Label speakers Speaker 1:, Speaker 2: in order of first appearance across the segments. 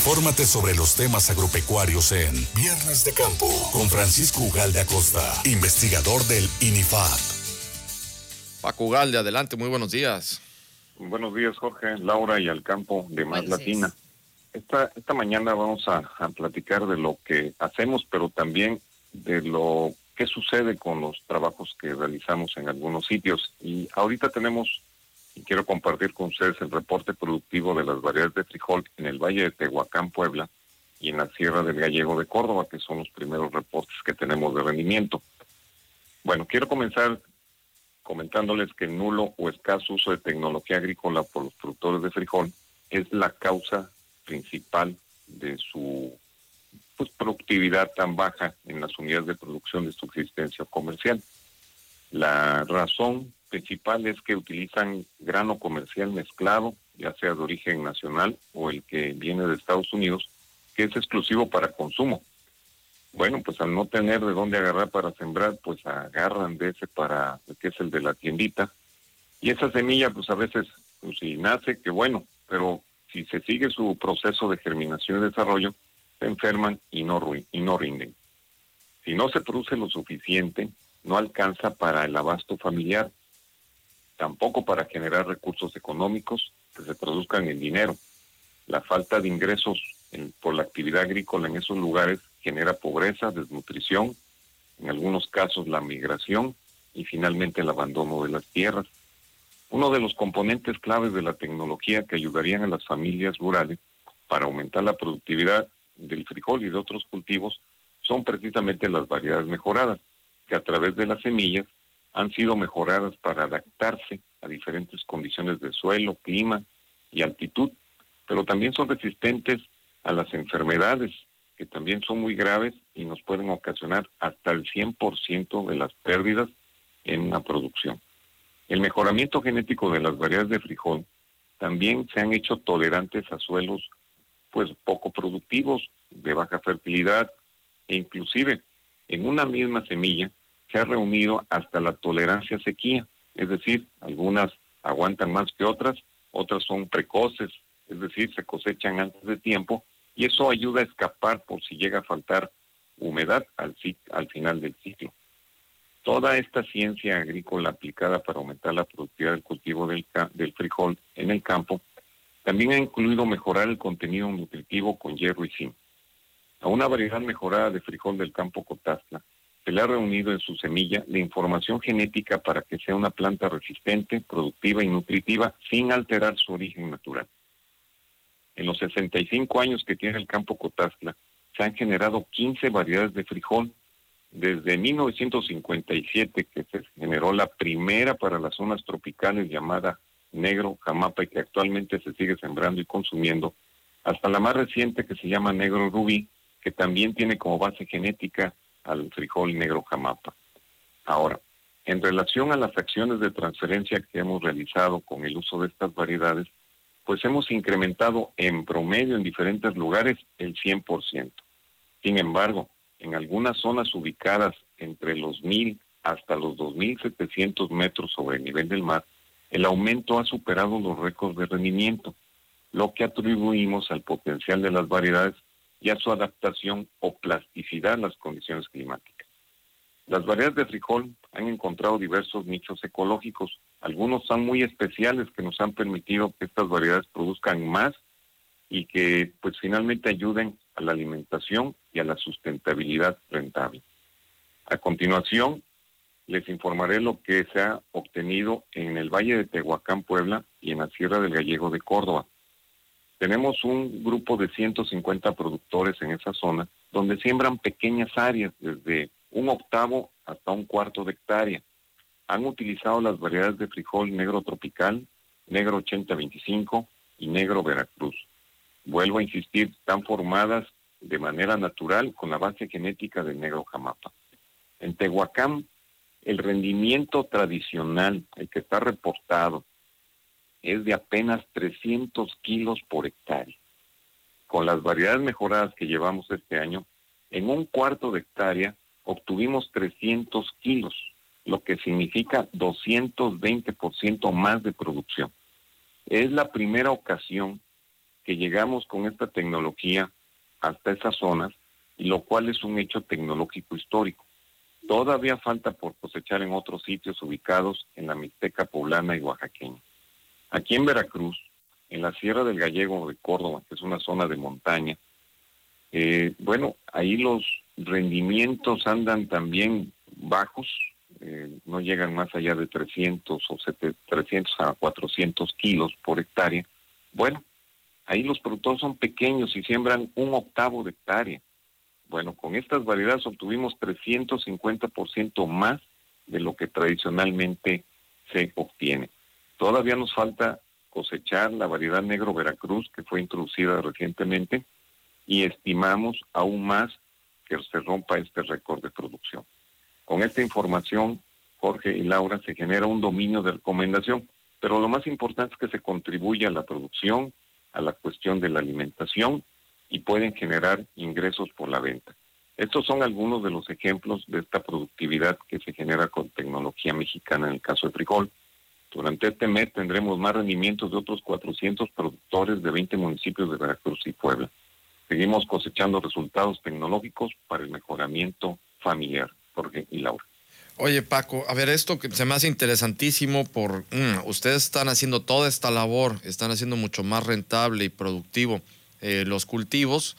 Speaker 1: Infórmate sobre los temas agropecuarios en Viernes de Campo con Francisco Ugalde Acosta, investigador del INIFAP.
Speaker 2: Paco Ugalde, adelante, muy buenos días.
Speaker 3: Buenos días, Jorge, Laura y al campo de Más Latina. Esta, esta mañana vamos a, a platicar de lo que hacemos, pero también de lo que sucede con los trabajos que realizamos en algunos sitios. Y ahorita tenemos y quiero compartir con ustedes el reporte productivo de las variedades de frijol en el Valle de Tehuacán, Puebla, y en la Sierra del Gallego de Córdoba, que son los primeros reportes que tenemos de rendimiento. Bueno, quiero comenzar comentándoles que el nulo o escaso uso de tecnología agrícola por los productores de frijol es la causa principal de su pues, productividad tan baja en las unidades de producción de subsistencia comercial. La razón principal es que utilizan grano comercial mezclado, ya sea de origen nacional o el que viene de Estados Unidos, que es exclusivo para consumo. Bueno, pues al no tener de dónde agarrar para sembrar, pues agarran de ese para, que es el de la tiendita. Y esa semilla, pues a veces, pues si nace, que bueno, pero si se sigue su proceso de germinación y desarrollo, se enferman y no, y no rinden. Si no se produce lo suficiente, no alcanza para el abasto familiar tampoco para generar recursos económicos que se produzcan en dinero. La falta de ingresos por la actividad agrícola en esos lugares genera pobreza, desnutrición, en algunos casos la migración y finalmente el abandono de las tierras. Uno de los componentes claves de la tecnología que ayudarían a las familias rurales para aumentar la productividad del frijol y de otros cultivos son precisamente las variedades mejoradas, que a través de las semillas han sido mejoradas para adaptarse a diferentes condiciones de suelo, clima y altitud, pero también son resistentes a las enfermedades, que también son muy graves y nos pueden ocasionar hasta el 100% de las pérdidas en la producción. El mejoramiento genético de las variedades de frijol también se han hecho tolerantes a suelos pues poco productivos, de baja fertilidad e inclusive en una misma semilla se ha reunido hasta la tolerancia a sequía, es decir, algunas aguantan más que otras, otras son precoces, es decir, se cosechan antes de tiempo y eso ayuda a escapar por si llega a faltar humedad al, al final del ciclo. Toda esta ciencia agrícola aplicada para aumentar la productividad del cultivo del, del frijol en el campo también ha incluido mejorar el contenido nutritivo con hierro y zinc. A una variedad mejorada de frijol del campo Cotazla se le ha reunido en su semilla la información genética para que sea una planta resistente, productiva y nutritiva sin alterar su origen natural. En los 65 años que tiene el campo Cotazla, se han generado 15 variedades de frijol. Desde 1957, que se generó la primera para las zonas tropicales llamada negro jamapa y que actualmente se sigue sembrando y consumiendo, hasta la más reciente que se llama negro rubí, que también tiene como base genética al frijol negro jamapa. Ahora, en relación a las acciones de transferencia que hemos realizado con el uso de estas variedades, pues hemos incrementado en promedio en diferentes lugares el 100%. Sin embargo, en algunas zonas ubicadas entre los 1.000 hasta los 2.700 metros sobre el nivel del mar, el aumento ha superado los récords de rendimiento, lo que atribuimos al potencial de las variedades y a su adaptación o plasticidad a las condiciones climáticas. Las variedades de frijol han encontrado diversos nichos ecológicos. Algunos son muy especiales que nos han permitido que estas variedades produzcan más y que pues finalmente ayuden a la alimentación y a la sustentabilidad rentable. A continuación, les informaré lo que se ha obtenido en el Valle de Tehuacán, Puebla y en la Sierra del Gallego de Córdoba. Tenemos un grupo de 150 productores en esa zona donde siembran pequeñas áreas, desde un octavo hasta un cuarto de hectárea. Han utilizado las variedades de frijol negro tropical, negro 8025 y negro Veracruz. Vuelvo a insistir, están formadas de manera natural con la base genética del negro jamapa. En Tehuacán, el rendimiento tradicional, el que está reportado es de apenas 300 kilos por hectárea. Con las variedades mejoradas que llevamos este año, en un cuarto de hectárea obtuvimos 300 kilos, lo que significa 220% más de producción. Es la primera ocasión que llegamos con esta tecnología hasta esas zonas, lo cual es un hecho tecnológico histórico. Todavía falta por cosechar en otros sitios ubicados en la Mixteca poblana y oaxaqueña. Aquí en Veracruz, en la Sierra del Gallego de Córdoba, que es una zona de montaña, eh, bueno, ahí los rendimientos andan también bajos, eh, no llegan más allá de 300 o 300 a 400 kilos por hectárea. Bueno, ahí los productores son pequeños y siembran un octavo de hectárea. Bueno, con estas variedades obtuvimos 350% más de lo que tradicionalmente se obtiene. Todavía nos falta cosechar la variedad negro Veracruz que fue introducida recientemente y estimamos aún más que se rompa este récord de producción. Con esta información, Jorge y Laura, se genera un dominio de recomendación, pero lo más importante es que se contribuye a la producción, a la cuestión de la alimentación y pueden generar ingresos por la venta. Estos son algunos de los ejemplos de esta productividad que se genera con tecnología mexicana en el caso de frijol. Durante este mes tendremos más rendimientos de otros 400 productores de 20 municipios de Veracruz y Puebla. Seguimos cosechando resultados tecnológicos para el mejoramiento familiar. Jorge y Laura.
Speaker 2: Oye, Paco, a ver, esto que se me hace interesantísimo por mm, ustedes están haciendo toda esta labor, están haciendo mucho más rentable y productivo eh, los cultivos,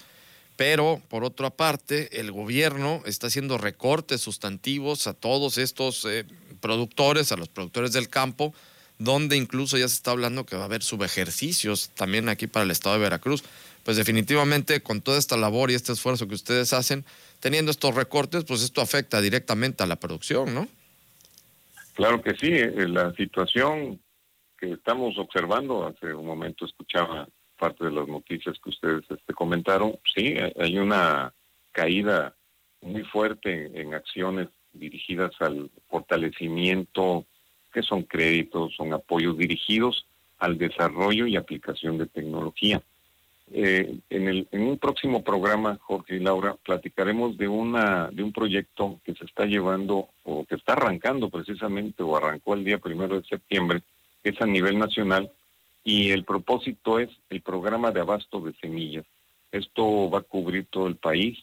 Speaker 2: pero por otra parte, el gobierno está haciendo recortes sustantivos a todos estos eh, productores, a los productores del campo, donde incluso ya se está hablando que va a haber subejercicios también aquí para el estado de Veracruz. Pues definitivamente con toda esta labor y este esfuerzo que ustedes hacen, teniendo estos recortes, pues esto afecta directamente a la producción, ¿no?
Speaker 3: Claro que sí, eh, la situación que estamos observando, hace un momento escuchaba parte de las noticias que ustedes este, comentaron, sí, hay una caída muy fuerte en, acciones dirigidas al fortalecimiento, que son créditos, son apoyos dirigidos al desarrollo y aplicación de tecnología. Eh, en, el, en un próximo programa, Jorge y Laura, platicaremos de, una, de un proyecto que se está llevando o que está arrancando precisamente o arrancó el día primero de septiembre, que es a nivel nacional y el propósito es el programa de abasto de semillas. Esto va a cubrir todo el país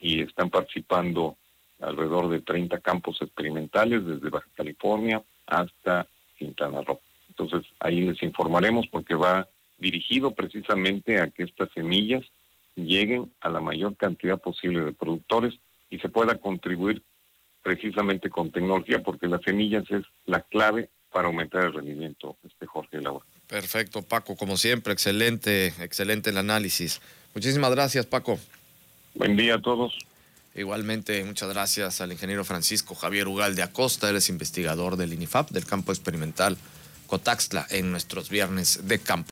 Speaker 3: y están participando alrededor de 30 campos experimentales desde Baja California hasta Quintana Roo. Entonces ahí les informaremos porque va dirigido precisamente a que estas semillas lleguen a la mayor cantidad posible de productores y se pueda contribuir precisamente con tecnología, porque las semillas es la clave para aumentar el rendimiento, este Jorge Laura.
Speaker 2: Perfecto, Paco, como siempre, excelente, excelente el análisis. Muchísimas gracias, Paco.
Speaker 3: Buen día a todos.
Speaker 2: Igualmente, muchas gracias al ingeniero Francisco Javier Ugal de Acosta, él es investigador del INIFAP, del campo experimental Cotaxtla, en nuestros viernes de campo.